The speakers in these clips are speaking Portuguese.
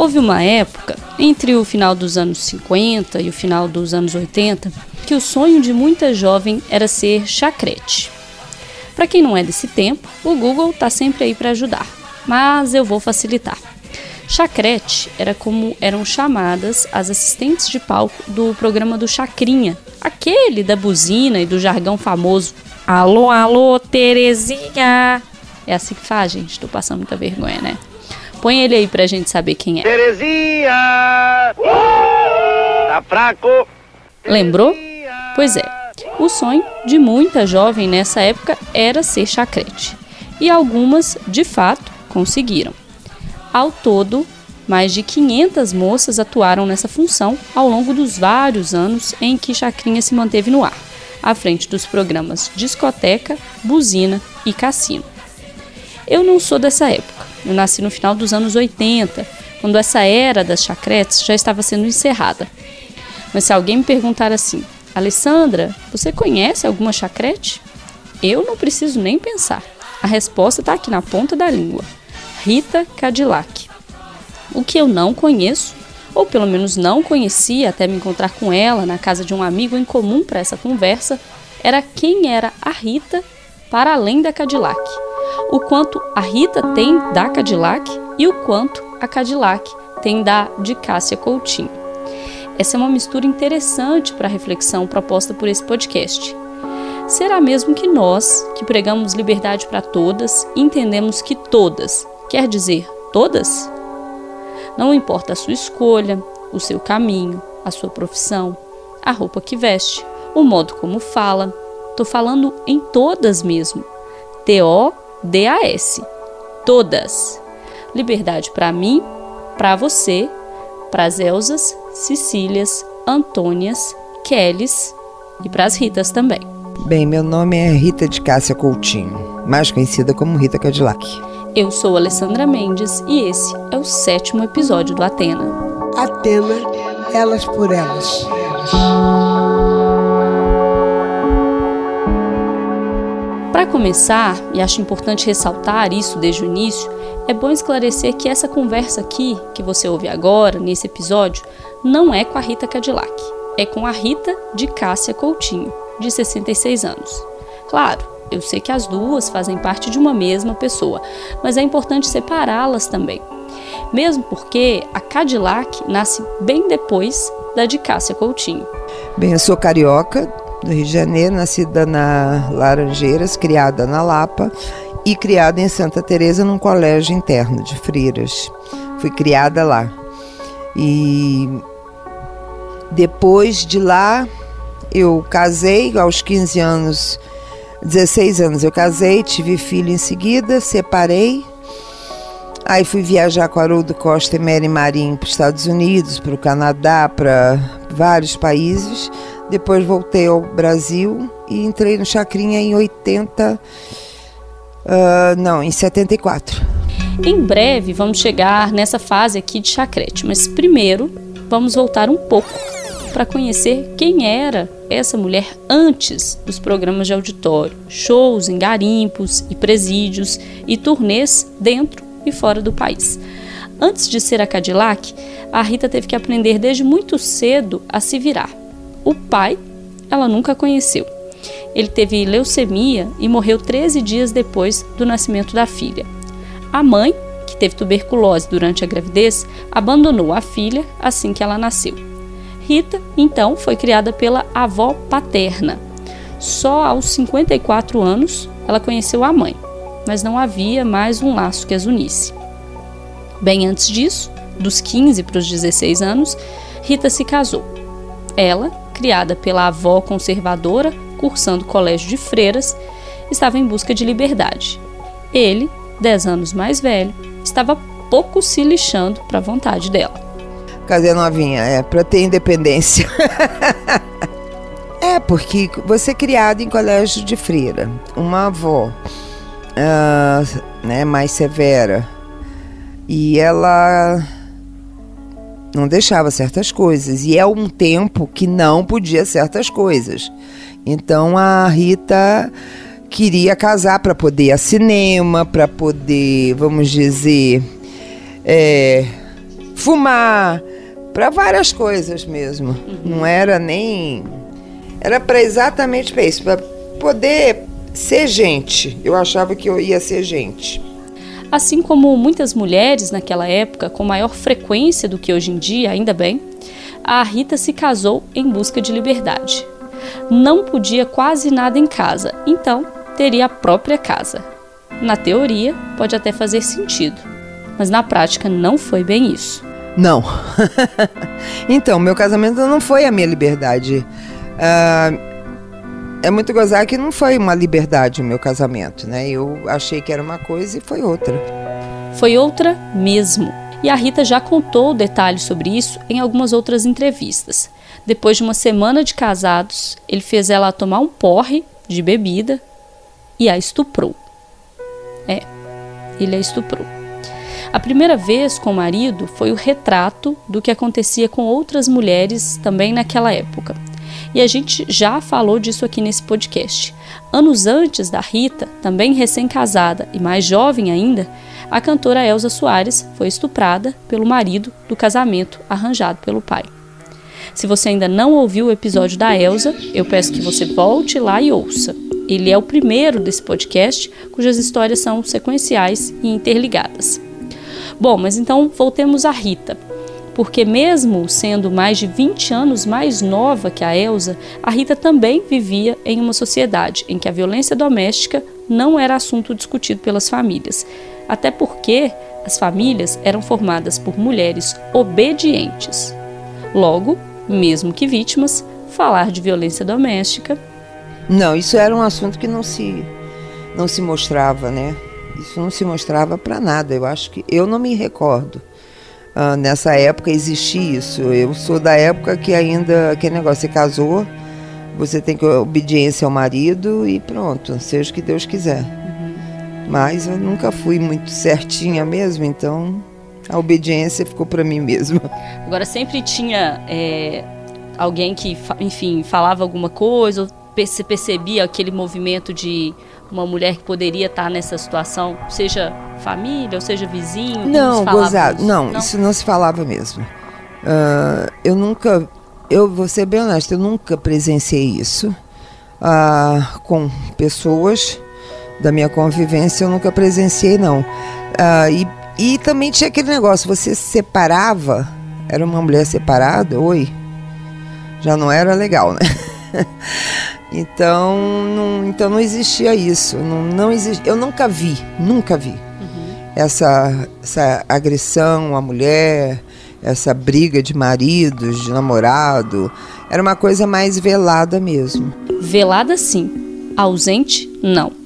Houve uma época, entre o final dos anos 50 e o final dos anos 80, que o sonho de muita jovem era ser chacrete. Para quem não é desse tempo, o Google está sempre aí para ajudar, mas eu vou facilitar. Chacrete era como eram chamadas as assistentes de palco do programa do Chacrinha, aquele da buzina e do jargão famoso. Alô, alô, Terezinha! É assim que faz, gente. Tô passando muita vergonha, né? Põe ele aí pra gente saber quem é. Terezinha! Tá fraco! Lembrou? Pois é. O sonho de muita jovem nessa época era ser chacrete. E algumas, de fato, conseguiram. Ao todo, mais de 500 moças atuaram nessa função ao longo dos vários anos em que Chacrinha se manteve no ar, à frente dos programas Discoteca, Buzina e Cassino. Eu não sou dessa época, eu nasci no final dos anos 80, quando essa era das chacretes já estava sendo encerrada. Mas se alguém me perguntar assim, Alessandra, você conhece alguma chacrete? Eu não preciso nem pensar. A resposta está aqui na ponta da língua. Rita Cadillac. O que eu não conheço, ou pelo menos não conhecia até me encontrar com ela na casa de um amigo em comum para essa conversa, era quem era a Rita para além da Cadillac. O quanto a Rita tem da Cadillac e o quanto a Cadillac tem da de Cássia Coutinho. Essa é uma mistura interessante para a reflexão proposta por esse podcast. Será mesmo que nós, que pregamos liberdade para todas, entendemos que todas Quer dizer, todas? Não importa a sua escolha, o seu caminho, a sua profissão, a roupa que veste, o modo como fala. Tô falando em todas mesmo. T-O-D-A-S. Todas. Liberdade para mim, para você, para as Elsas, Cecílias, Antônias, Kellys e para as Ritas também. Bem, meu nome é Rita de Cássia Coutinho, mais conhecida como Rita Cadillac. Eu sou Alessandra Mendes e esse é o sétimo episódio do Atena. Atena, elas por elas. Para começar, e acho importante ressaltar isso desde o início, é bom esclarecer que essa conversa aqui, que você ouve agora, nesse episódio, não é com a Rita Cadillac, é com a Rita de Cássia Coutinho, de 66 anos. Claro, eu sei que as duas fazem parte de uma mesma pessoa, mas é importante separá-las também. Mesmo porque a Cadillac nasce bem depois da de Cássia Coutinho. Bem, eu sou carioca, do Rio de Janeiro, nascida na Laranjeiras, criada na Lapa e criada em Santa Teresa num colégio interno de freiras. Fui criada lá. E depois de lá eu casei aos 15 anos 16 anos eu casei, tive filho em seguida, separei. Aí fui viajar com Haroldo Costa e Mary Marinho para os Estados Unidos, para o Canadá, para vários países. Depois voltei ao Brasil e entrei no Chacrinha em 80. Uh, ah, não, em 74. Em breve vamos chegar nessa fase aqui de chacrete, mas primeiro vamos voltar um pouco para conhecer quem era essa mulher antes dos programas de auditório, shows em garimpos e presídios e turnês dentro e fora do país. Antes de ser a Cadillac, a Rita teve que aprender desde muito cedo a se virar. O pai, ela nunca conheceu. Ele teve leucemia e morreu 13 dias depois do nascimento da filha. A mãe, que teve tuberculose durante a gravidez, abandonou a filha assim que ela nasceu. Rita, então, foi criada pela avó paterna. Só aos 54 anos ela conheceu a mãe, mas não havia mais um laço que as unisse. Bem antes disso, dos 15 para os 16 anos, Rita se casou. Ela, criada pela avó conservadora, cursando colégio de freiras, estava em busca de liberdade. Ele, 10 anos mais velho, estava pouco se lixando para a vontade dela. Cadê novinha? É, para ter independência. é, porque você é criado em colégio de freira, uma avó uh, né, mais severa, e ela não deixava certas coisas. E é um tempo que não podia certas coisas. Então a Rita queria casar para poder ir a cinema, para poder, vamos dizer, é, fumar, para várias coisas mesmo. Não era nem. Era para exatamente para isso, para poder ser gente. Eu achava que eu ia ser gente. Assim como muitas mulheres naquela época, com maior frequência do que hoje em dia, ainda bem, a Rita se casou em busca de liberdade. Não podia quase nada em casa, então teria a própria casa. Na teoria, pode até fazer sentido, mas na prática não foi bem isso. Não. então, meu casamento não foi a minha liberdade. Uh, é muito gozar que não foi uma liberdade o meu casamento, né? Eu achei que era uma coisa e foi outra. Foi outra mesmo. E a Rita já contou detalhes sobre isso em algumas outras entrevistas. Depois de uma semana de casados, ele fez ela tomar um porre de bebida e a estuprou. É, ele a estuprou. A primeira vez com o marido foi o retrato do que acontecia com outras mulheres também naquela época. E a gente já falou disso aqui nesse podcast. Anos antes da Rita, também recém-casada e mais jovem ainda, a cantora Elza Soares foi estuprada pelo marido do casamento arranjado pelo pai. Se você ainda não ouviu o episódio da Elza, eu peço que você volte lá e ouça. Ele é o primeiro desse podcast, cujas histórias são sequenciais e interligadas. Bom, mas então voltemos a Rita. Porque mesmo sendo mais de 20 anos mais nova que a Elsa, a Rita também vivia em uma sociedade em que a violência doméstica não era assunto discutido pelas famílias. Até porque as famílias eram formadas por mulheres obedientes. Logo, mesmo que vítimas, falar de violência doméstica. Não, isso era um assunto que não se não se mostrava, né? Isso não se mostrava para nada. Eu acho que eu não me recordo. Uh, nessa época existia isso. Eu sou da época que ainda aquele negócio, você casou, você tem que obediência ao marido e pronto, seja o que Deus quiser. Uhum. Mas eu nunca fui muito certinha mesmo, então a obediência ficou para mim mesmo. Agora sempre tinha é, alguém que, enfim, falava alguma coisa, ou você percebia aquele movimento de uma mulher que poderia estar nessa situação, seja família ou seja vizinho? Não, gozado. Não, não, isso não se falava mesmo. Uh, eu nunca, eu vou ser bem honesta, eu nunca presenciei isso uh, com pessoas da minha convivência, eu nunca presenciei não. Uh, e, e também tinha aquele negócio, você se separava, era uma mulher separada, oi, já não era legal, né? Então não, então não existia isso. Não, não exist, eu nunca vi, nunca vi uhum. essa, essa agressão à mulher, essa briga de maridos, de namorado. Era uma coisa mais velada mesmo. Velada sim, ausente não.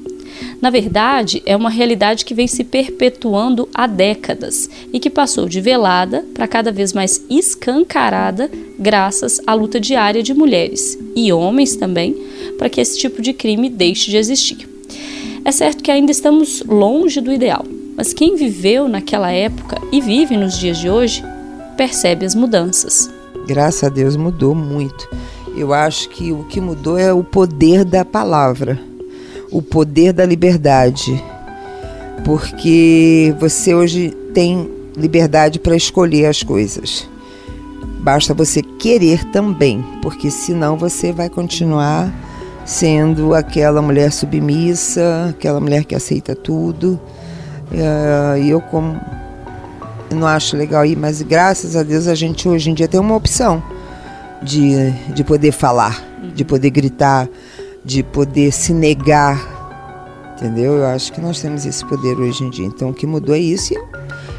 Na verdade, é uma realidade que vem se perpetuando há décadas e que passou de velada para cada vez mais escancarada graças à luta diária de mulheres e homens também para que esse tipo de crime deixe de existir. É certo que ainda estamos longe do ideal, mas quem viveu naquela época e vive nos dias de hoje percebe as mudanças. Graças a Deus mudou muito. Eu acho que o que mudou é o poder da palavra o poder da liberdade. Porque você hoje tem liberdade para escolher as coisas. Basta você querer também, porque senão você vai continuar sendo aquela mulher submissa, aquela mulher que aceita tudo. Eh, e eu como não acho legal ir, mas graças a Deus a gente hoje em dia tem uma opção de, de poder falar, de poder gritar, de poder se negar, entendeu? Eu acho que nós temos esse poder hoje em dia. Então o que mudou é isso. E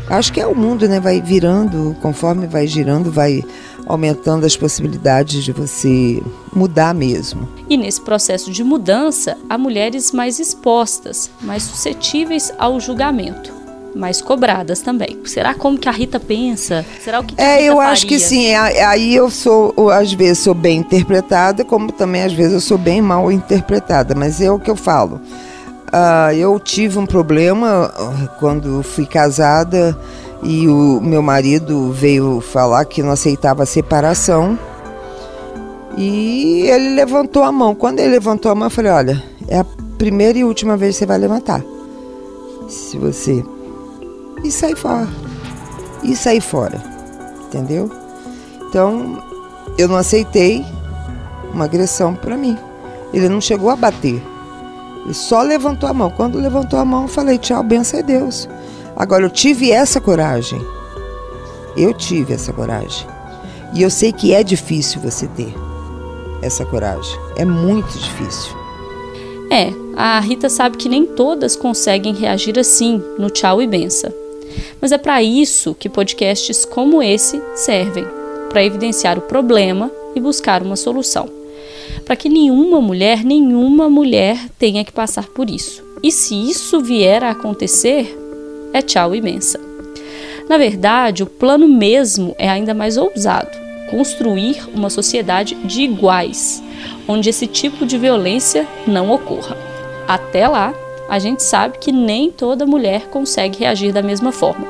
acho que é o mundo, né? Vai virando, conforme vai girando, vai aumentando as possibilidades de você mudar mesmo. E nesse processo de mudança, há mulheres mais expostas, mais suscetíveis ao julgamento mais cobradas também. Será como que a Rita pensa? Será o que, que É, eu faria? acho que sim. Aí eu sou, às vezes, sou bem interpretada, como também às vezes eu sou bem mal interpretada. Mas é o que eu falo. Uh, eu tive um problema ah, quando fui casada e o meu marido veio falar que não aceitava a separação. E ele levantou a mão. Quando ele levantou a mão, eu falei: Olha, é a primeira e última vez que você vai levantar. Se você e sair fora. E sair fora. entendeu? Então, eu não aceitei uma agressão para mim. Ele não chegou a bater. Ele só levantou a mão. Quando levantou a mão, eu falei: tchau, benção é Deus. Agora, eu tive essa coragem. Eu tive essa coragem. E eu sei que é difícil você ter essa coragem. É muito difícil. É, a Rita sabe que nem todas conseguem reagir assim no tchau e benção. Mas é para isso que podcasts como esse servem para evidenciar o problema e buscar uma solução. Para que nenhuma mulher, nenhuma mulher tenha que passar por isso. E se isso vier a acontecer, é tchau imensa. Na verdade, o plano mesmo é ainda mais ousado: construir uma sociedade de iguais, onde esse tipo de violência não ocorra. Até lá, a gente sabe que nem toda mulher consegue reagir da mesma forma.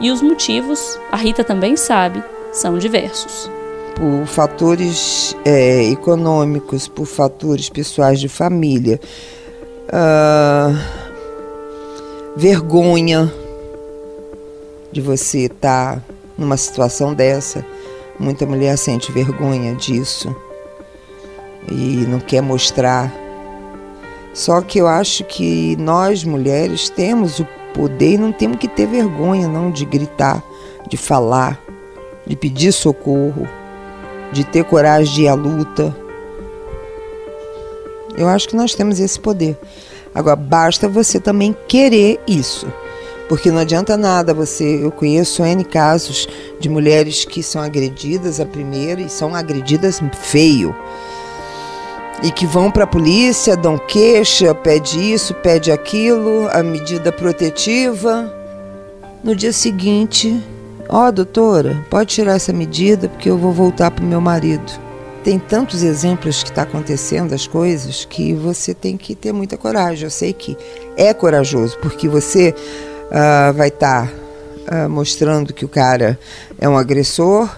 E os motivos, a Rita também sabe, são diversos. Por fatores é, econômicos, por fatores pessoais de família, uh, vergonha de você estar tá numa situação dessa. Muita mulher sente vergonha disso e não quer mostrar. Só que eu acho que nós mulheres temos o poder e não temos que ter vergonha não de gritar, de falar, de pedir socorro, de ter coragem de ir à luta. Eu acho que nós temos esse poder. Agora basta você também querer isso. Porque não adianta nada você. Eu conheço N casos de mulheres que são agredidas a primeira e são agredidas feio e que vão para a polícia, dão queixa, pede isso, pede aquilo, a medida protetiva. No dia seguinte, ó, oh, doutora, pode tirar essa medida porque eu vou voltar para o meu marido. Tem tantos exemplos que está acontecendo as coisas que você tem que ter muita coragem. Eu sei que é corajoso porque você uh, vai estar tá, uh, mostrando que o cara é um agressor,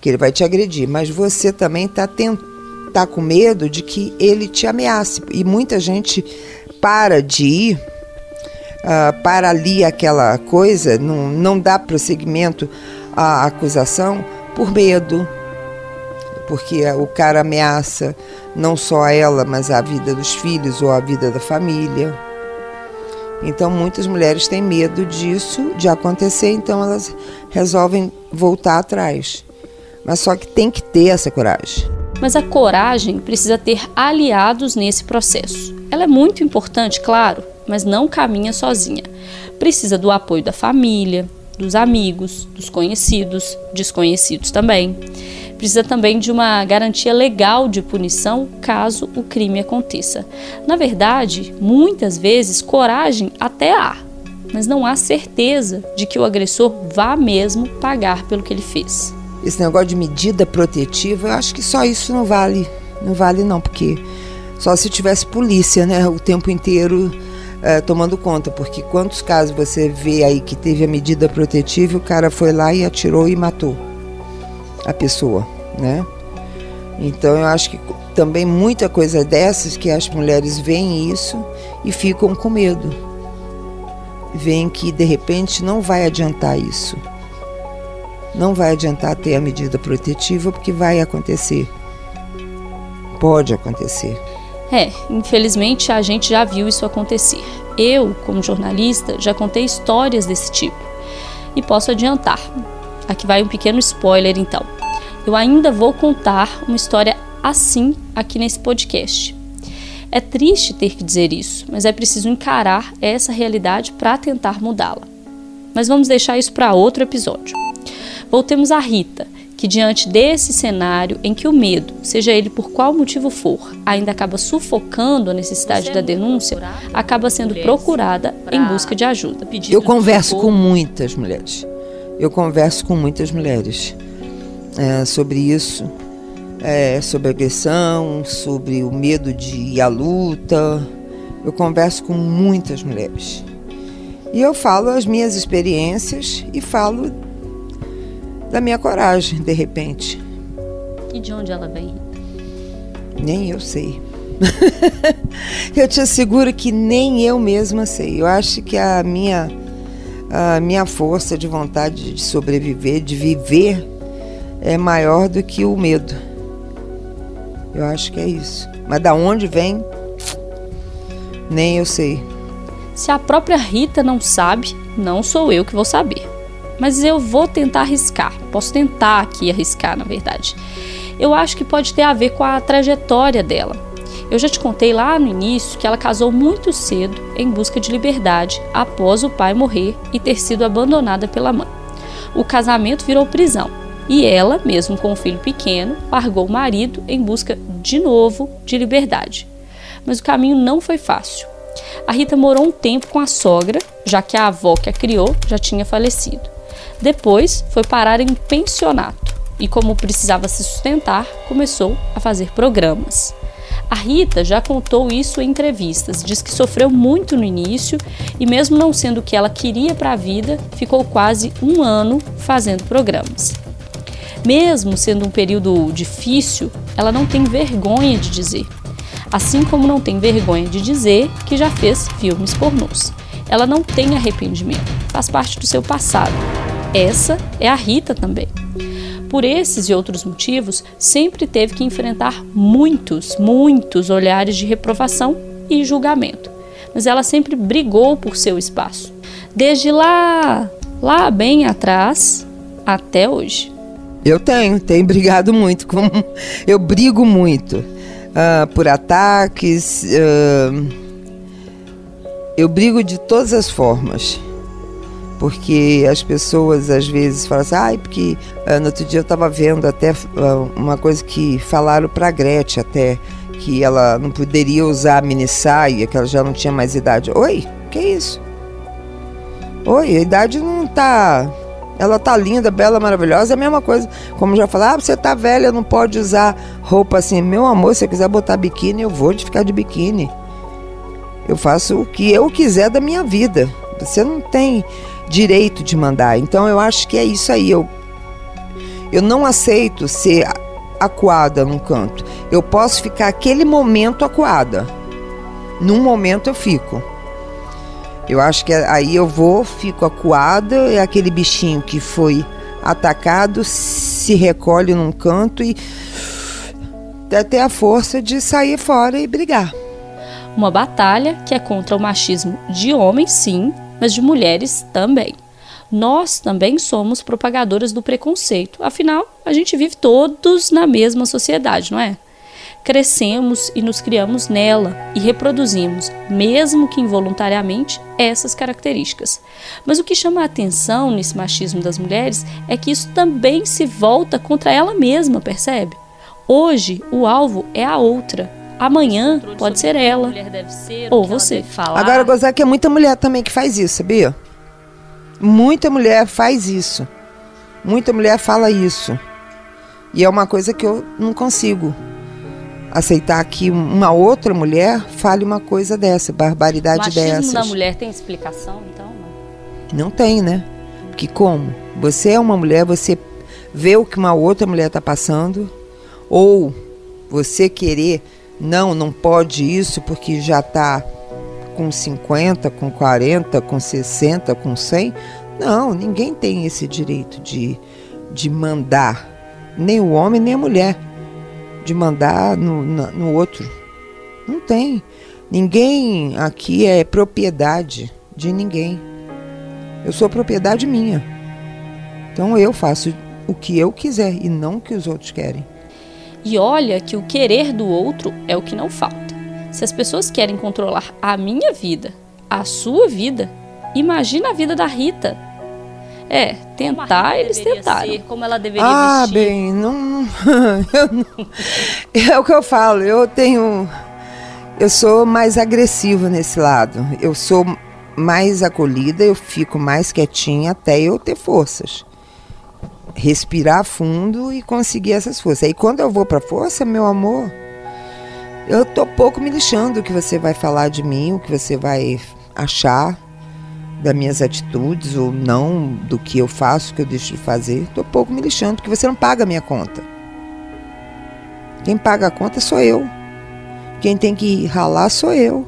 que ele vai te agredir, mas você também está tentando está com medo de que ele te ameace. E muita gente para de ir, uh, para ali aquela coisa, não, não dá prosseguimento à acusação por medo. Porque o cara ameaça não só ela, mas a vida dos filhos ou a vida da família. Então muitas mulheres têm medo disso, de acontecer, então elas resolvem voltar atrás. Mas só que tem que ter essa coragem mas a coragem precisa ter aliados nesse processo. Ela é muito importante, claro, mas não caminha sozinha. Precisa do apoio da família, dos amigos, dos conhecidos, desconhecidos também. Precisa também de uma garantia legal de punição caso o crime aconteça. Na verdade, muitas vezes coragem até há, mas não há certeza de que o agressor vá mesmo pagar pelo que ele fez esse negócio de medida protetiva, eu acho que só isso não vale. Não vale não, porque só se tivesse polícia, né, o tempo inteiro é, tomando conta, porque quantos casos você vê aí que teve a medida protetiva o cara foi lá e atirou e matou a pessoa, né? Então eu acho que também muita coisa dessas que as mulheres veem isso e ficam com medo. Veem que de repente não vai adiantar isso não vai adiantar ter a medida protetiva porque vai acontecer. Pode acontecer. É, infelizmente a gente já viu isso acontecer. Eu, como jornalista, já contei histórias desse tipo. E posso adiantar. Aqui vai um pequeno spoiler então. Eu ainda vou contar uma história assim aqui nesse podcast. É triste ter que dizer isso, mas é preciso encarar essa realidade para tentar mudá-la. Mas vamos deixar isso para outro episódio. Voltemos a Rita, que diante desse cenário em que o medo, seja ele por qual motivo for, ainda acaba sufocando a necessidade da denúncia, acaba sendo procurada em busca de ajuda. Eu converso com muitas mulheres. Eu converso com muitas mulheres é, sobre isso, é, sobre agressão, sobre o medo de ir à luta. Eu converso com muitas mulheres. E eu falo as minhas experiências e falo da minha coragem, de repente. E de onde ela vem? Nem eu sei. eu te asseguro que nem eu mesma sei. Eu acho que a minha, a minha força de vontade de sobreviver, de viver, é maior do que o medo. Eu acho que é isso. Mas da onde vem, nem eu sei. Se a própria Rita não sabe, não sou eu que vou saber. Mas eu vou tentar arriscar. Posso tentar aqui arriscar, na verdade. Eu acho que pode ter a ver com a trajetória dela. Eu já te contei lá no início que ela casou muito cedo em busca de liberdade após o pai morrer e ter sido abandonada pela mãe. O casamento virou prisão e ela, mesmo com um filho pequeno, largou o marido em busca de novo de liberdade. Mas o caminho não foi fácil. A Rita morou um tempo com a sogra, já que a avó que a criou já tinha falecido. Depois foi parar em pensionato e, como precisava se sustentar, começou a fazer programas. A Rita já contou isso em entrevistas, diz que sofreu muito no início e, mesmo não sendo o que ela queria para a vida, ficou quase um ano fazendo programas. Mesmo sendo um período difícil, ela não tem vergonha de dizer. Assim como não tem vergonha de dizer que já fez filmes pornôs. Ela não tem arrependimento, faz parte do seu passado. Essa é a Rita também. Por esses e outros motivos, sempre teve que enfrentar muitos, muitos olhares de reprovação e julgamento. Mas ela sempre brigou por seu espaço. Desde lá, lá bem atrás, até hoje. Eu tenho, tenho brigado muito. Com, eu brigo muito uh, por ataques. Uh, eu brigo de todas as formas. Porque as pessoas às vezes falam assim, ai, porque uh, no outro dia eu estava vendo até uma coisa que falaram para a Gretchen até, que ela não poderia usar a mini saia, que ela já não tinha mais idade. Oi, que isso? Oi, a idade não tá ela tá linda, bela, maravilhosa, é a mesma coisa. Como já falei, ah, você tá velha, não pode usar roupa assim. Meu amor, se você quiser botar biquíni, eu vou de ficar de biquíni. Eu faço o que eu quiser da minha vida. Você não tem direito de mandar. Então eu acho que é isso aí. Eu, eu não aceito ser acuada num canto. Eu posso ficar aquele momento acuada. Num momento eu fico. Eu acho que aí eu vou, fico acuada, é aquele bichinho que foi atacado, se recolhe num canto e até a força de sair fora e brigar. Uma batalha que é contra o machismo de homens, sim, mas de mulheres também. Nós também somos propagadoras do preconceito, afinal, a gente vive todos na mesma sociedade, não é? crescemos e nos criamos nela e reproduzimos, mesmo que involuntariamente, essas características. Mas o que chama a atenção nesse machismo das mulheres é que isso também se volta contra ela mesma, percebe? Hoje, o alvo é a outra. Amanhã pode ser ela ser, ou você. Agora, gozar que é muita mulher também que faz isso, sabia? Muita mulher faz isso. Muita mulher fala isso. E é uma coisa que eu não consigo aceitar que uma outra mulher fale uma coisa dessa, barbaridade dessa. O machismo dessas. da mulher tem explicação, então? Não? não tem, né? Porque como? Você é uma mulher, você vê o que uma outra mulher está passando, ou você querer, não, não pode isso porque já está com 50, com 40, com 60, com 100. Não, ninguém tem esse direito de, de mandar, nem o homem nem a mulher de mandar no, no outro. Não tem. Ninguém aqui é propriedade de ninguém. Eu sou propriedade minha. Então eu faço o que eu quiser e não o que os outros querem. E olha que o querer do outro é o que não falta. Se as pessoas querem controlar a minha vida, a sua vida, imagina a vida da Rita, é, tentar eles tentaram. Ser, como ela deveria ah, vestir. bem, não, não, É o que eu falo, eu tenho. Eu sou mais agressiva nesse lado. Eu sou mais acolhida, eu fico mais quietinha até eu ter forças. Respirar fundo e conseguir essas forças. Aí quando eu vou pra força, meu amor, eu tô pouco me lixando o que você vai falar de mim, o que você vai achar das minhas atitudes ou não do que eu faço, que eu deixo de fazer, estou pouco me lixando, porque você não paga a minha conta. Quem paga a conta sou eu. Quem tem que ralar sou eu.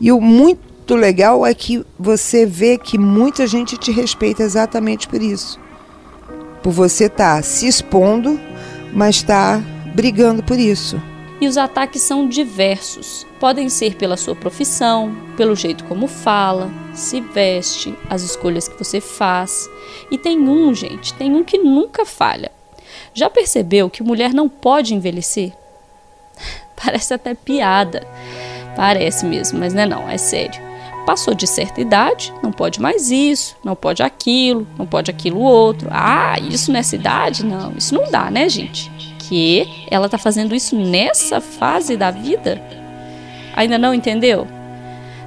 E o muito legal é que você vê que muita gente te respeita exatamente por isso. Por você estar tá se expondo, mas está brigando por isso. E os ataques são diversos. Podem ser pela sua profissão, pelo jeito como fala, se veste, as escolhas que você faz. E tem um, gente, tem um que nunca falha. Já percebeu que mulher não pode envelhecer? Parece até piada. Parece mesmo, mas não é não, é sério. Passou de certa idade, não pode mais isso, não pode aquilo, não pode aquilo outro. Ah, isso nessa idade? Não, isso não dá, né, gente? Que ela tá fazendo isso nessa fase da vida? Ainda não entendeu?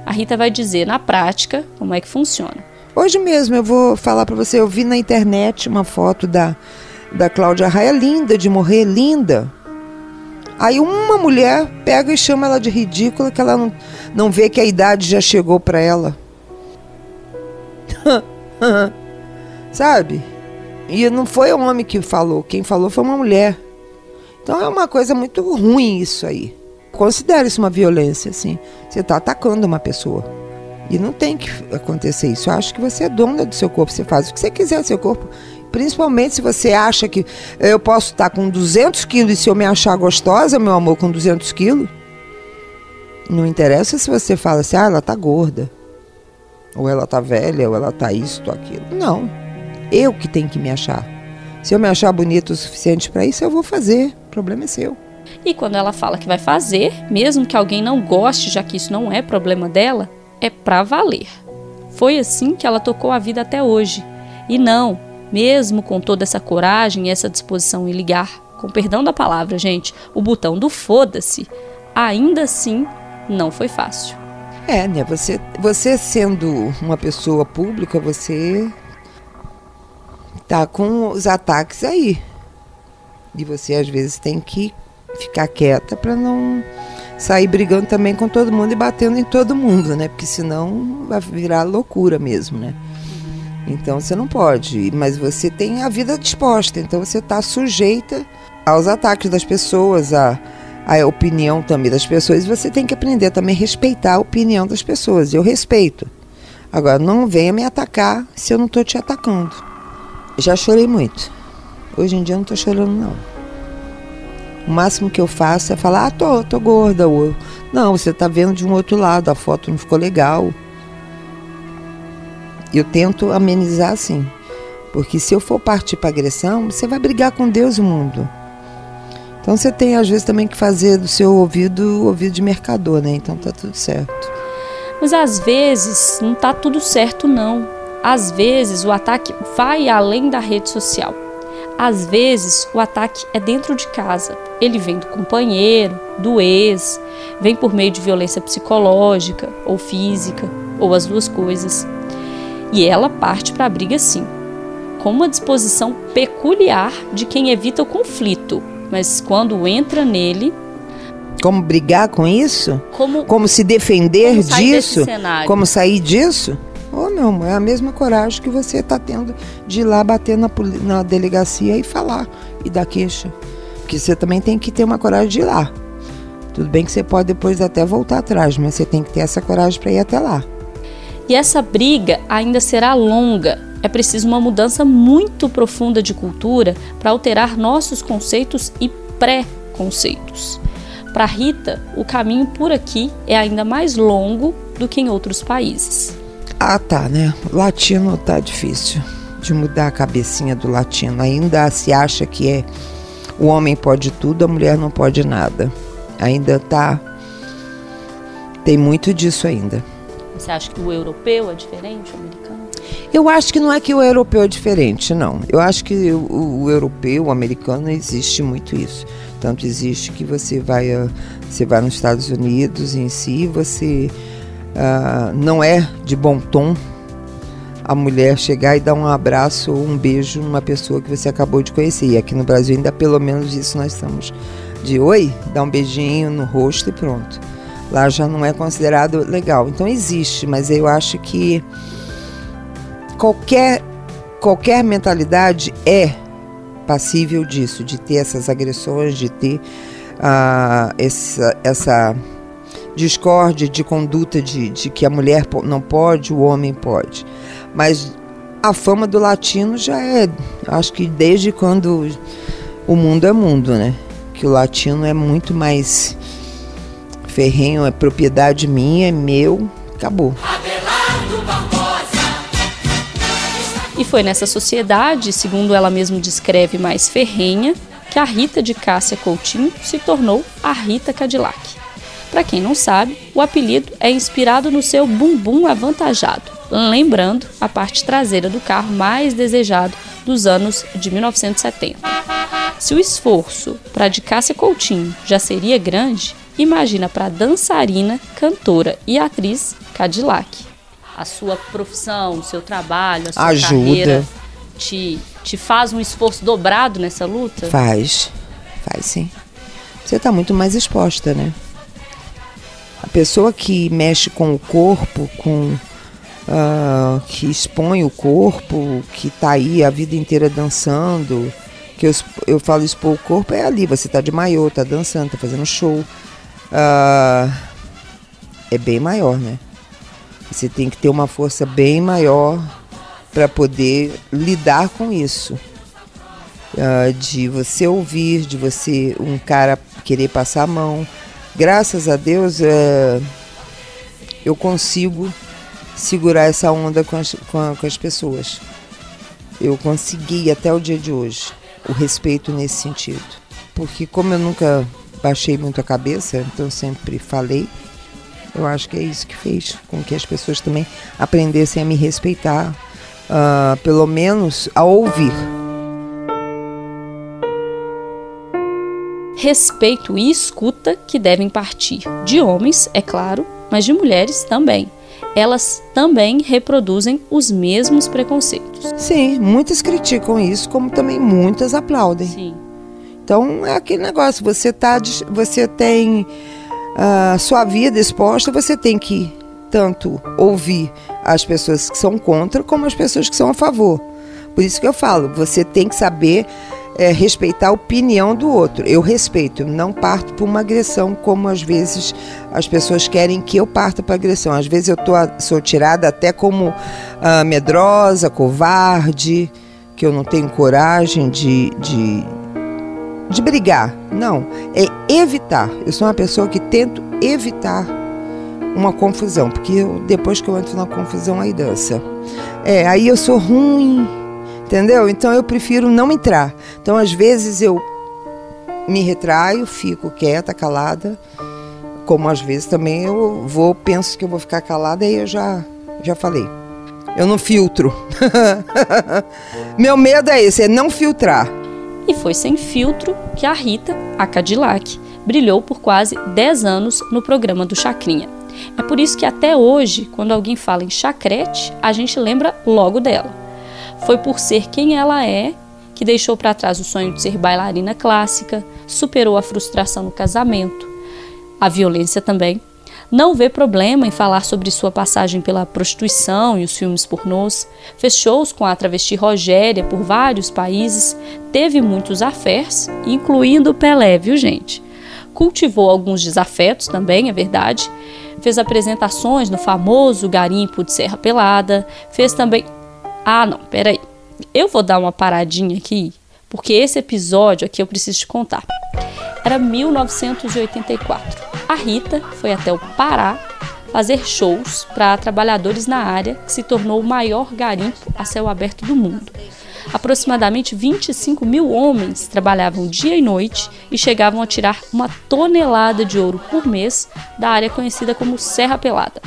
A Rita vai dizer na prática como é que funciona. Hoje mesmo eu vou falar para você, eu vi na internet uma foto da da Cláudia Raia linda de morrer, linda. Aí uma mulher pega e chama ela de ridícula que ela não, não vê que a idade já chegou para ela. Sabe? E não foi o homem que falou, quem falou foi uma mulher. Então é uma coisa muito ruim isso aí. Considere isso uma violência, assim. Você está atacando uma pessoa. E não tem que acontecer isso. Eu acho que você é dona do seu corpo, você faz o que você quiser seu corpo. Principalmente se você acha que eu posso estar com 200 quilos e se eu me achar gostosa, meu amor, com 200 quilos. Não interessa se você fala assim, ah, ela tá gorda. Ou ela tá velha, ou ela tá isso, ou aquilo. Não. Eu que tenho que me achar. Se eu me achar bonito o suficiente para isso, eu vou fazer. O problema é seu. E quando ela fala que vai fazer, mesmo que alguém não goste, já que isso não é problema dela, é pra valer. Foi assim que ela tocou a vida até hoje. E não, mesmo com toda essa coragem e essa disposição em ligar, com perdão da palavra, gente, o botão do foda-se, ainda assim não foi fácil. É, né? Você, você sendo uma pessoa pública, você tá com os ataques aí. E você às vezes tem que ficar quieta para não sair brigando também com todo mundo e batendo em todo mundo, né? Porque senão vai virar loucura mesmo, né? Então você não pode, mas você tem a vida disposta, então você está sujeita aos ataques das pessoas, à, à opinião também das pessoas, você tem que aprender também a respeitar a opinião das pessoas. Eu respeito. Agora, não venha me atacar se eu não estou te atacando. Já chorei muito. Hoje em dia eu não estou chorando, não. O máximo que eu faço é falar, ah, tô, tô gorda. Ou, não, você está vendo de um outro lado, a foto não ficou legal. Eu tento amenizar assim. Porque se eu for partir para agressão, você vai brigar com Deus e o mundo. Então você tem às vezes também que fazer do seu ouvido ouvido de mercador, né? Então tá tudo certo. Mas às vezes não tá tudo certo não. Às vezes o ataque vai além da rede social. Às vezes o ataque é dentro de casa. Ele vem do companheiro, do ex, vem por meio de violência psicológica ou física, ou as duas coisas. E ela parte para a briga sim, com uma disposição peculiar de quem evita o conflito, mas quando entra nele. Como brigar com isso? Como, como se defender como disso? Como sair disso? Ô oh, amor, é a mesma coragem que você está tendo de ir lá bater na, na delegacia e falar e dar queixa. Porque você também tem que ter uma coragem de ir lá. Tudo bem que você pode depois até voltar atrás, mas você tem que ter essa coragem para ir até lá. E essa briga ainda será longa. É preciso uma mudança muito profunda de cultura para alterar nossos conceitos e pré-conceitos. Para Rita, o caminho por aqui é ainda mais longo do que em outros países. Ah, tá, né? Latino tá difícil de mudar a cabecinha do latino. Ainda se acha que é o homem pode tudo, a mulher não pode nada. Ainda tá tem muito disso ainda. Você acha que o europeu é diferente, o americano? Eu acho que não é que o europeu é diferente, não. Eu acho que o, o europeu, o americano, existe muito isso. Tanto existe que você vai, uh, você vai nos Estados Unidos em si, você uh, não é de bom tom a mulher chegar e dar um abraço ou um beijo numa pessoa que você acabou de conhecer. E aqui no Brasil ainda pelo menos isso nós estamos de oi, dá um beijinho no rosto e pronto lá já não é considerado legal. Então existe, mas eu acho que qualquer qualquer mentalidade é passível disso, de ter essas agressões, de ter uh, essa, essa discórdia de conduta de, de que a mulher não pode, o homem pode. Mas A fama do latino já é, acho que desde quando o mundo é mundo, né? Que o latino é muito mais ferrenho, é propriedade minha, é meu, acabou. E foi nessa sociedade, segundo ela mesma descreve, mais ferrenha, que a Rita de Cássia Coutinho se tornou a Rita Cadillac. Para quem não sabe, o apelido é inspirado no seu bumbum avantajado, lembrando a parte traseira do carro mais desejado dos anos de 1970. Se o esforço para de Cássia Coutinho já seria grande, imagina para dançarina, cantora e atriz Cadillac a sua profissão, o seu trabalho, a sua Ajuda. carreira te, te faz um esforço dobrado nessa luta? Faz, faz sim. Você está muito mais exposta, né? A pessoa que mexe com o corpo, com uh, que expõe o corpo, que está aí a vida inteira dançando, que eu, eu falo expor o corpo é ali, você está de maiô, está dançando, está fazendo show. Uh, é bem maior, né? Você tem que ter uma força bem maior para poder lidar com isso. Uh, de você ouvir, de você, um cara querer passar a mão. Graças a Deus, uh, eu consigo segurar essa onda com as, com, a, com as pessoas. Eu consegui até o dia de hoje o respeito nesse sentido. Porque, como eu nunca baixei muito a cabeça, então sempre falei, eu acho que é isso que fez com que as pessoas também aprendessem a me respeitar, uh, pelo menos a ouvir. Respeito e escuta que devem partir de homens, é claro, mas de mulheres também. Elas também reproduzem os mesmos preconceitos. Sim, muitas criticam isso, como também muitas aplaudem. Sim. Então é aquele negócio, você tá, você tem a sua vida exposta, você tem que tanto ouvir as pessoas que são contra como as pessoas que são a favor. Por isso que eu falo, você tem que saber é, respeitar a opinião do outro. Eu respeito, não parto por uma agressão, como às vezes as pessoas querem que eu parta para agressão. Às vezes eu tô, sou tirada até como ah, medrosa, covarde, que eu não tenho coragem de, de, de brigar. Não, é evitar. Eu sou uma pessoa que tento evitar uma confusão, porque eu, depois que eu entro na confusão aí dança. É, aí eu sou ruim, entendeu? Então eu prefiro não entrar. Então às vezes eu me retraio, fico quieta, calada, como às vezes também eu vou, penso que eu vou ficar calada e eu já já falei. Eu não filtro. Meu medo é esse, é não filtrar e foi sem filtro que a Rita, a Cadillac, brilhou por quase 10 anos no programa do Chacrinha. É por isso que até hoje, quando alguém fala em chacrete, a gente lembra logo dela. Foi por ser quem ela é que deixou para trás o sonho de ser bailarina clássica, superou a frustração no casamento, a violência também, não vê problema em falar sobre sua passagem pela prostituição e os filmes pornôs, fez shows com a travesti Rogéria por vários países, teve muitos affairs, incluindo Pelé, viu gente? Cultivou alguns desafetos também, é verdade. Fez apresentações no famoso garimpo de Serra Pelada, fez também... Ah, não, peraí. Eu vou dar uma paradinha aqui, porque esse episódio aqui eu preciso te contar. Era 1984. A Rita foi até o Pará fazer shows para trabalhadores na área, que se tornou o maior garimpo a céu aberto do mundo. Aproximadamente 25 mil homens trabalhavam dia e noite e chegavam a tirar uma tonelada de ouro por mês da área conhecida como Serra Pelada.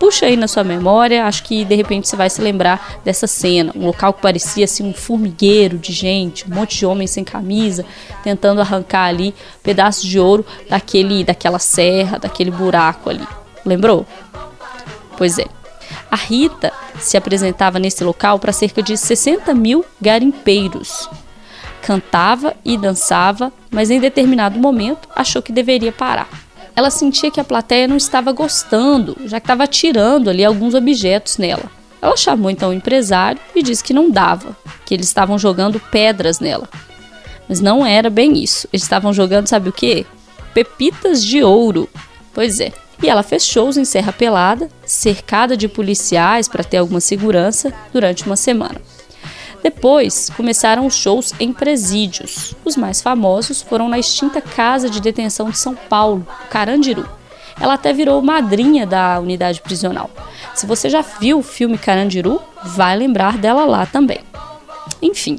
Puxa aí na sua memória, acho que de repente você vai se lembrar dessa cena. Um local que parecia assim um formigueiro de gente, um monte de homens sem camisa, tentando arrancar ali pedaços de ouro daquele, daquela serra, daquele buraco ali. Lembrou? Pois é. A Rita se apresentava nesse local para cerca de 60 mil garimpeiros. Cantava e dançava, mas em determinado momento achou que deveria parar ela sentia que a plateia não estava gostando, já que estava tirando ali alguns objetos nela. Ela chamou então o empresário e disse que não dava, que eles estavam jogando pedras nela. Mas não era bem isso. Eles estavam jogando, sabe o quê? Pepitas de ouro. Pois é. E ela fez shows em Serra Pelada, cercada de policiais para ter alguma segurança durante uma semana. Depois, começaram os shows em presídios. Os mais famosos foram na extinta Casa de Detenção de São Paulo, Carandiru. Ela até virou madrinha da unidade prisional. Se você já viu o filme Carandiru, vai lembrar dela lá também. Enfim,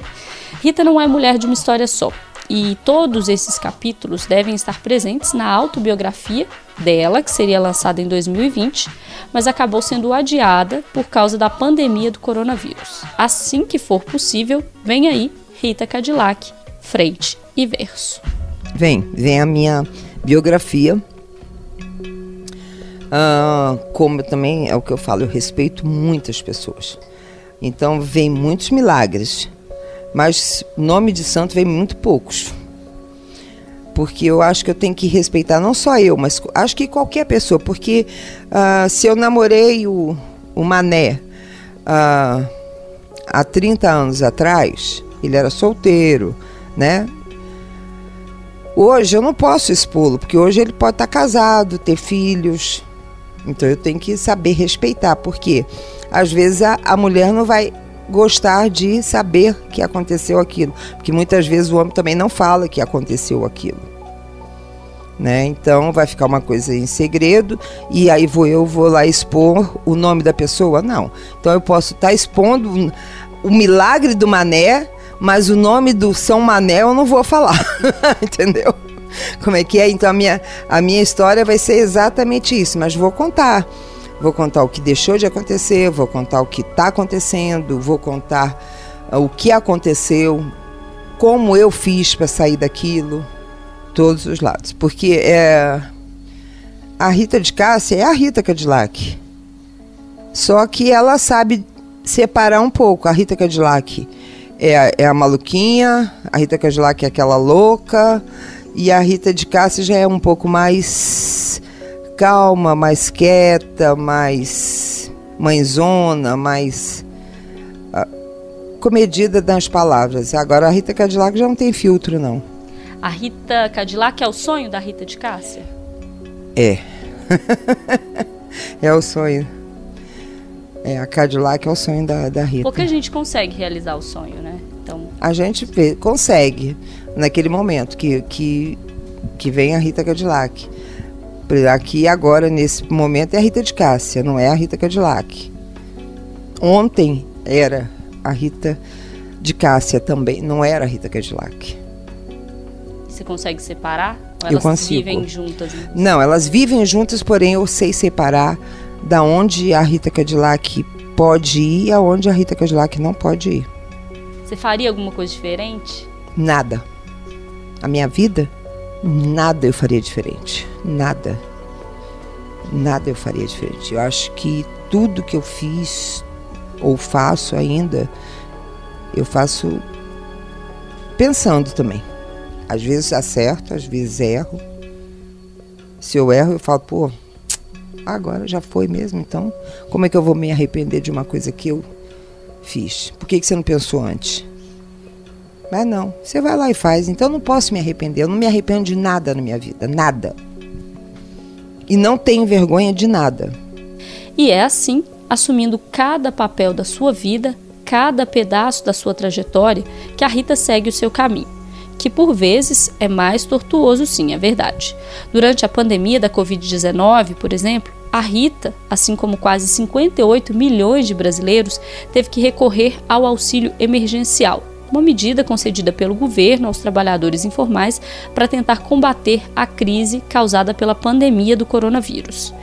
Rita não é mulher de uma história só. E todos esses capítulos devem estar presentes na autobiografia dela, que seria lançada em 2020, mas acabou sendo adiada por causa da pandemia do coronavírus. Assim que for possível, vem aí Rita Cadillac, frente e verso. Vem, vem a minha biografia. Ah, como também é o que eu falo, eu respeito muitas pessoas. Então vem muitos milagres, mas nome de santo vem muito poucos porque eu acho que eu tenho que respeitar não só eu, mas acho que qualquer pessoa, porque uh, se eu namorei o, o Mané uh, há 30 anos atrás, ele era solteiro, né? Hoje eu não posso expô-lo, porque hoje ele pode estar casado, ter filhos. Então eu tenho que saber respeitar, porque às vezes a, a mulher não vai gostar de saber que aconteceu aquilo, porque muitas vezes o homem também não fala que aconteceu aquilo. Né? Então vai ficar uma coisa em segredo e aí vou eu vou lá expor o nome da pessoa? Não. Então eu posso estar tá expondo o milagre do Mané, mas o nome do São Mané eu não vou falar. Entendeu? Como é que é? Então a minha, a minha história vai ser exatamente isso, mas vou contar. Vou contar o que deixou de acontecer, vou contar o que está acontecendo, vou contar uh, o que aconteceu, como eu fiz para sair daquilo, todos os lados. Porque é, a Rita de Cássia é a Rita Cadillac. Só que ela sabe separar um pouco. A Rita Cadillac é, é a maluquinha, a Rita Cadillac é aquela louca, e a Rita de Cássia já é um pouco mais calma, mais quieta, mais mãezona, mais uh, comedida nas palavras. Agora a Rita Cadillac já não tem filtro, não. A Rita Cadillac é o sonho da Rita de Cássia? É. é o sonho. É, a Cadillac é o sonho da, da Rita. Porque a gente consegue realizar o sonho, né? Então... A gente consegue, naquele momento que, que, que vem a Rita Cadillac. Aqui agora, nesse momento, é a Rita de Cássia, não é a Rita Cadillac. Ontem era a Rita de Cássia também, não era a Rita Cadillac. Você consegue separar? Ou elas eu consigo. vivem juntas? Né? Não, elas vivem juntas, porém eu sei separar da onde a Rita Cadillac pode ir e aonde a Rita Cadillac não pode ir. Você faria alguma coisa diferente? Nada. A minha vida? Nada eu faria diferente. Nada. Nada eu faria diferente. Eu acho que tudo que eu fiz ou faço ainda, eu faço pensando também. Às vezes acerto, às vezes erro. Se eu erro, eu falo, pô, agora já foi mesmo, então como é que eu vou me arrepender de uma coisa que eu fiz? Por que, que você não pensou antes? Mas não, você vai lá e faz. Então eu não posso me arrepender. Eu não me arrependo de nada na minha vida, nada. E não tenho vergonha de nada. E é assim, assumindo cada papel da sua vida, cada pedaço da sua trajetória, que a Rita segue o seu caminho. Que por vezes é mais tortuoso, sim, é verdade. Durante a pandemia da Covid-19, por exemplo, a Rita, assim como quase 58 milhões de brasileiros, teve que recorrer ao auxílio emergencial, uma medida concedida pelo governo aos trabalhadores informais para tentar combater a crise causada pela pandemia do coronavírus.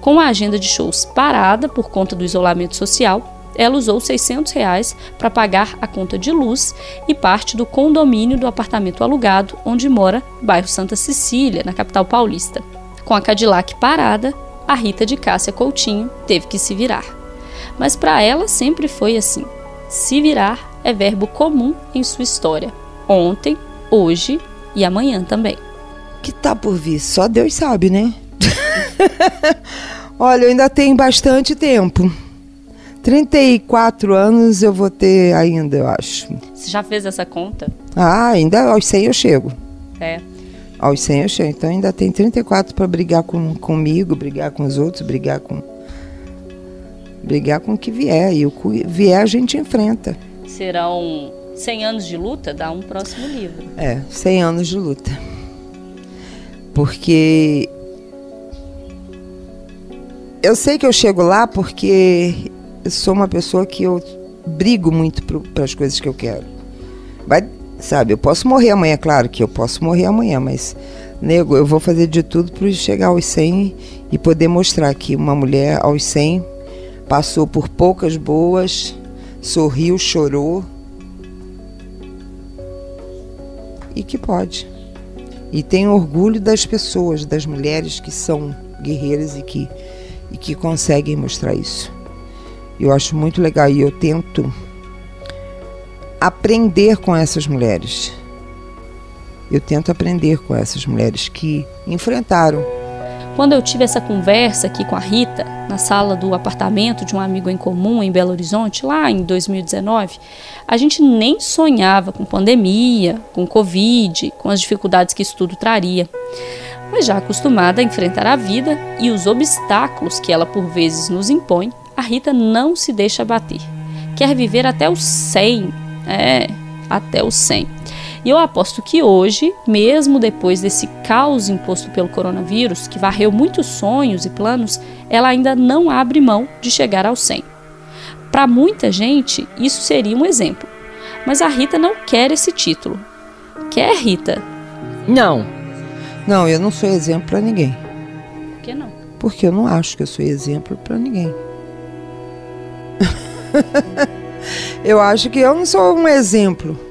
Com a agenda de shows parada por conta do isolamento social, ela usou 600 reais para pagar a conta de luz e parte do condomínio do apartamento alugado onde mora, bairro Santa Cecília, na capital paulista. Com a Cadillac parada, a Rita de Cássia Coutinho teve que se virar. Mas para ela sempre foi assim. Se virar é verbo comum em sua história, ontem, hoje e amanhã também. Que tá por vir, só Deus sabe, né? Olha, eu ainda tenho bastante tempo. 34 anos eu vou ter ainda, eu acho. Você já fez essa conta? Ah, ainda aos 100 eu chego. É. Aos 100 eu chego. Então ainda tem 34 para brigar com, comigo, brigar com os outros, brigar com. Brigar com o que vier. E o que vier a gente enfrenta. Serão 100 anos de luta? Dá um próximo livro. É, 100 anos de luta. Porque. Eu sei que eu chego lá porque eu sou uma pessoa que eu brigo muito para as coisas que eu quero. Vai, sabe, eu posso morrer amanhã, claro que eu posso morrer amanhã, mas, nego, eu vou fazer de tudo para chegar aos 100 e poder mostrar que uma mulher aos 100 passou por poucas boas, sorriu, chorou e que pode. E tem orgulho das pessoas, das mulheres que são guerreiras e que, e que conseguem mostrar isso. Eu acho muito legal e eu tento aprender com essas mulheres. Eu tento aprender com essas mulheres que enfrentaram. Quando eu tive essa conversa aqui com a Rita, na sala do apartamento de um amigo em comum em Belo Horizonte, lá em 2019, a gente nem sonhava com pandemia, com Covid, com as dificuldades que isso tudo traria. Mas já acostumada a enfrentar a vida e os obstáculos que ela por vezes nos impõe, a Rita não se deixa bater. Quer viver até os 100, é, até os 100. E eu aposto que hoje, mesmo depois desse caos imposto pelo coronavírus, que varreu muitos sonhos e planos, ela ainda não abre mão de chegar aos 100. Para muita gente, isso seria um exemplo. Mas a Rita não quer esse título. Quer, Rita? Não. Não, eu não sou exemplo para ninguém. Por que não? Porque eu não acho que eu sou exemplo para ninguém. eu acho que eu não sou um exemplo.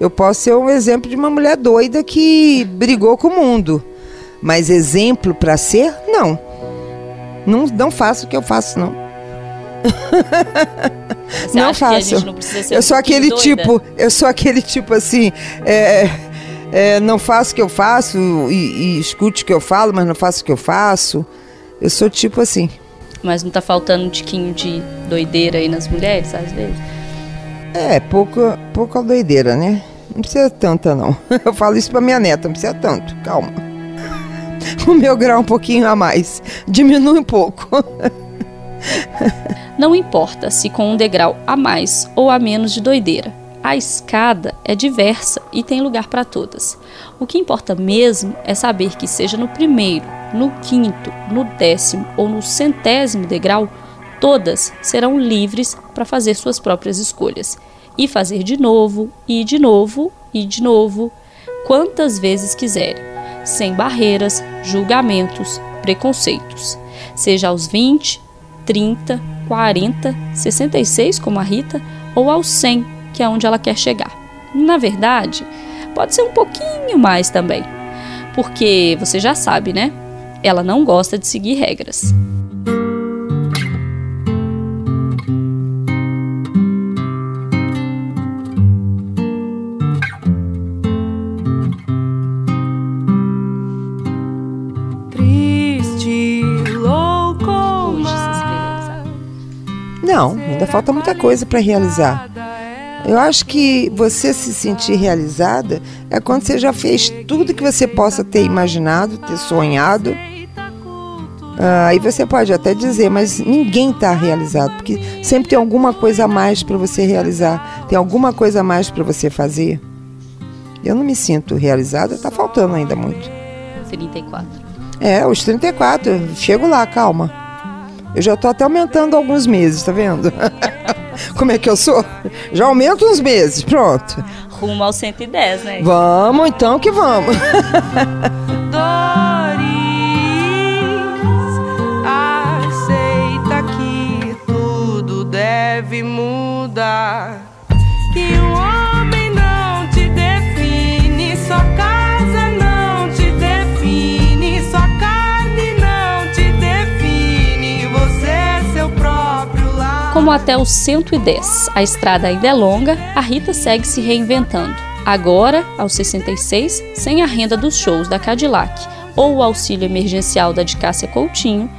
Eu posso ser um exemplo de uma mulher doida que brigou com o mundo. Mas exemplo para ser, não. não. Não faço o que eu faço, não. Não faço. Não eu sou aquele doida? tipo, eu sou aquele tipo assim, é, é, não faço o que eu faço e, e escute o que eu falo, mas não faço o que eu faço. Eu sou tipo assim. Mas não tá faltando um tiquinho de doideira aí nas mulheres, às vezes? É, pouca, pouca doideira, né? Não precisa tanta, não. Eu falo isso pra minha neta, não precisa tanto, calma. O meu grau um pouquinho a mais. Diminui um pouco. Não importa se com um degrau a mais ou a menos de doideira. A escada é diversa e tem lugar para todas. O que importa mesmo é saber que, seja no primeiro, no quinto, no décimo ou no centésimo degrau, todas serão livres para fazer suas próprias escolhas e fazer de novo, e de novo, e de novo, quantas vezes quiserem, sem barreiras, julgamentos, preconceitos. Seja aos 20, 30, 40, 66, como a Rita, ou aos 100, que é onde ela quer chegar. Na verdade, pode ser um pouquinho mais também, porque você já sabe, né? Ela não gosta de seguir regras. Não, ainda falta muita coisa para realizar. Eu acho que você se sentir realizada é quando você já fez tudo que você possa ter imaginado, ter sonhado. Ah, aí você pode até dizer, mas ninguém está realizado, porque sempre tem alguma coisa a mais para você realizar, tem alguma coisa a mais para você fazer. Eu não me sinto realizada, está faltando ainda muito. 34. É, os 34, chego lá, calma. Eu já estou até aumentando alguns meses, tá vendo? Como é que eu sou? Já aumento uns meses, pronto. Rumo aos 110, né? Vamos então que vamos. Doris, aceita que tudo deve mudar. Como até os 110 a estrada ainda é longa, a Rita segue se reinventando. Agora, aos 66, sem a renda dos shows da Cadillac ou o auxílio emergencial da de Cássia Coutinho,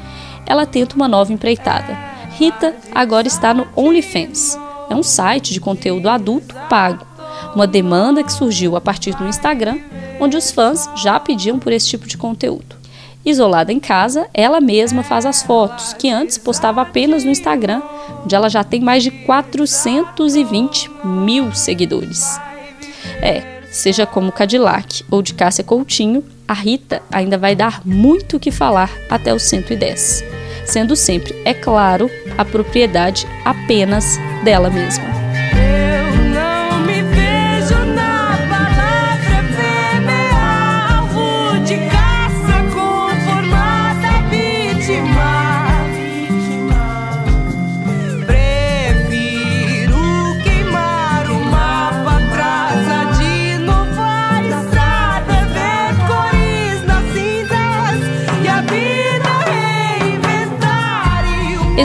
ela tenta uma nova empreitada. Rita agora está no OnlyFans. É um site de conteúdo adulto pago, uma demanda que surgiu a partir do Instagram onde os fãs já pediam por esse tipo de conteúdo. Isolada em casa, ela mesma faz as fotos, que antes postava apenas no Instagram, onde ela já tem mais de 420 mil seguidores. É, seja como Cadillac ou de Cássia Coutinho, a Rita ainda vai dar muito o que falar até os 110, sendo sempre, é claro, a propriedade apenas dela mesma.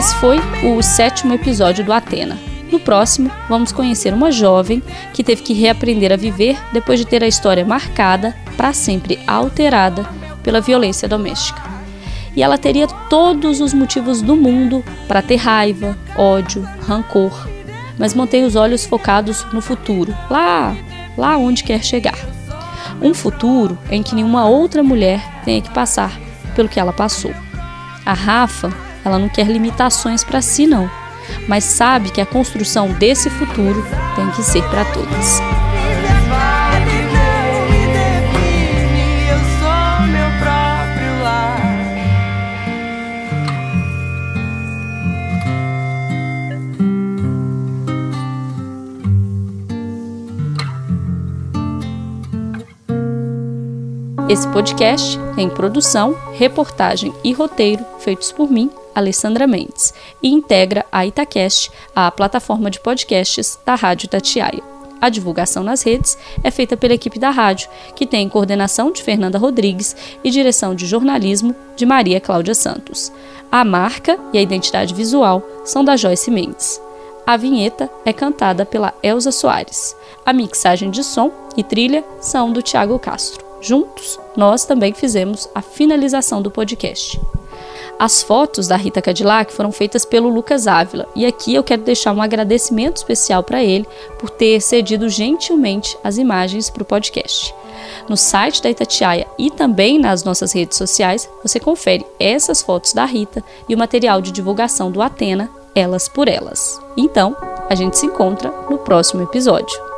Esse foi o sétimo episódio do Atena. No próximo, vamos conhecer uma jovem que teve que reaprender a viver depois de ter a história marcada, para sempre alterada, pela violência doméstica. E ela teria todos os motivos do mundo para ter raiva, ódio, rancor, mas mantém os olhos focados no futuro, lá, lá onde quer chegar. Um futuro em que nenhuma outra mulher tenha que passar pelo que ela passou. A Rafa ela não quer limitações para si, não, mas sabe que a construção desse futuro tem que ser para todos. Esse podcast tem produção, reportagem e roteiro feitos por mim, Alessandra Mendes, e integra a Itacast, a plataforma de podcasts da Rádio Tatiaia. A divulgação nas redes é feita pela equipe da rádio, que tem coordenação de Fernanda Rodrigues e direção de jornalismo de Maria Cláudia Santos. A marca e a identidade visual são da Joyce Mendes. A vinheta é cantada pela Elza Soares. A mixagem de som e trilha são do Tiago Castro. Juntos, nós também fizemos a finalização do podcast. As fotos da Rita Cadillac foram feitas pelo Lucas Ávila e aqui eu quero deixar um agradecimento especial para ele por ter cedido gentilmente as imagens para o podcast. No site da Itatiaia e também nas nossas redes sociais, você confere essas fotos da Rita e o material de divulgação do Atena, Elas por Elas. Então, a gente se encontra no próximo episódio.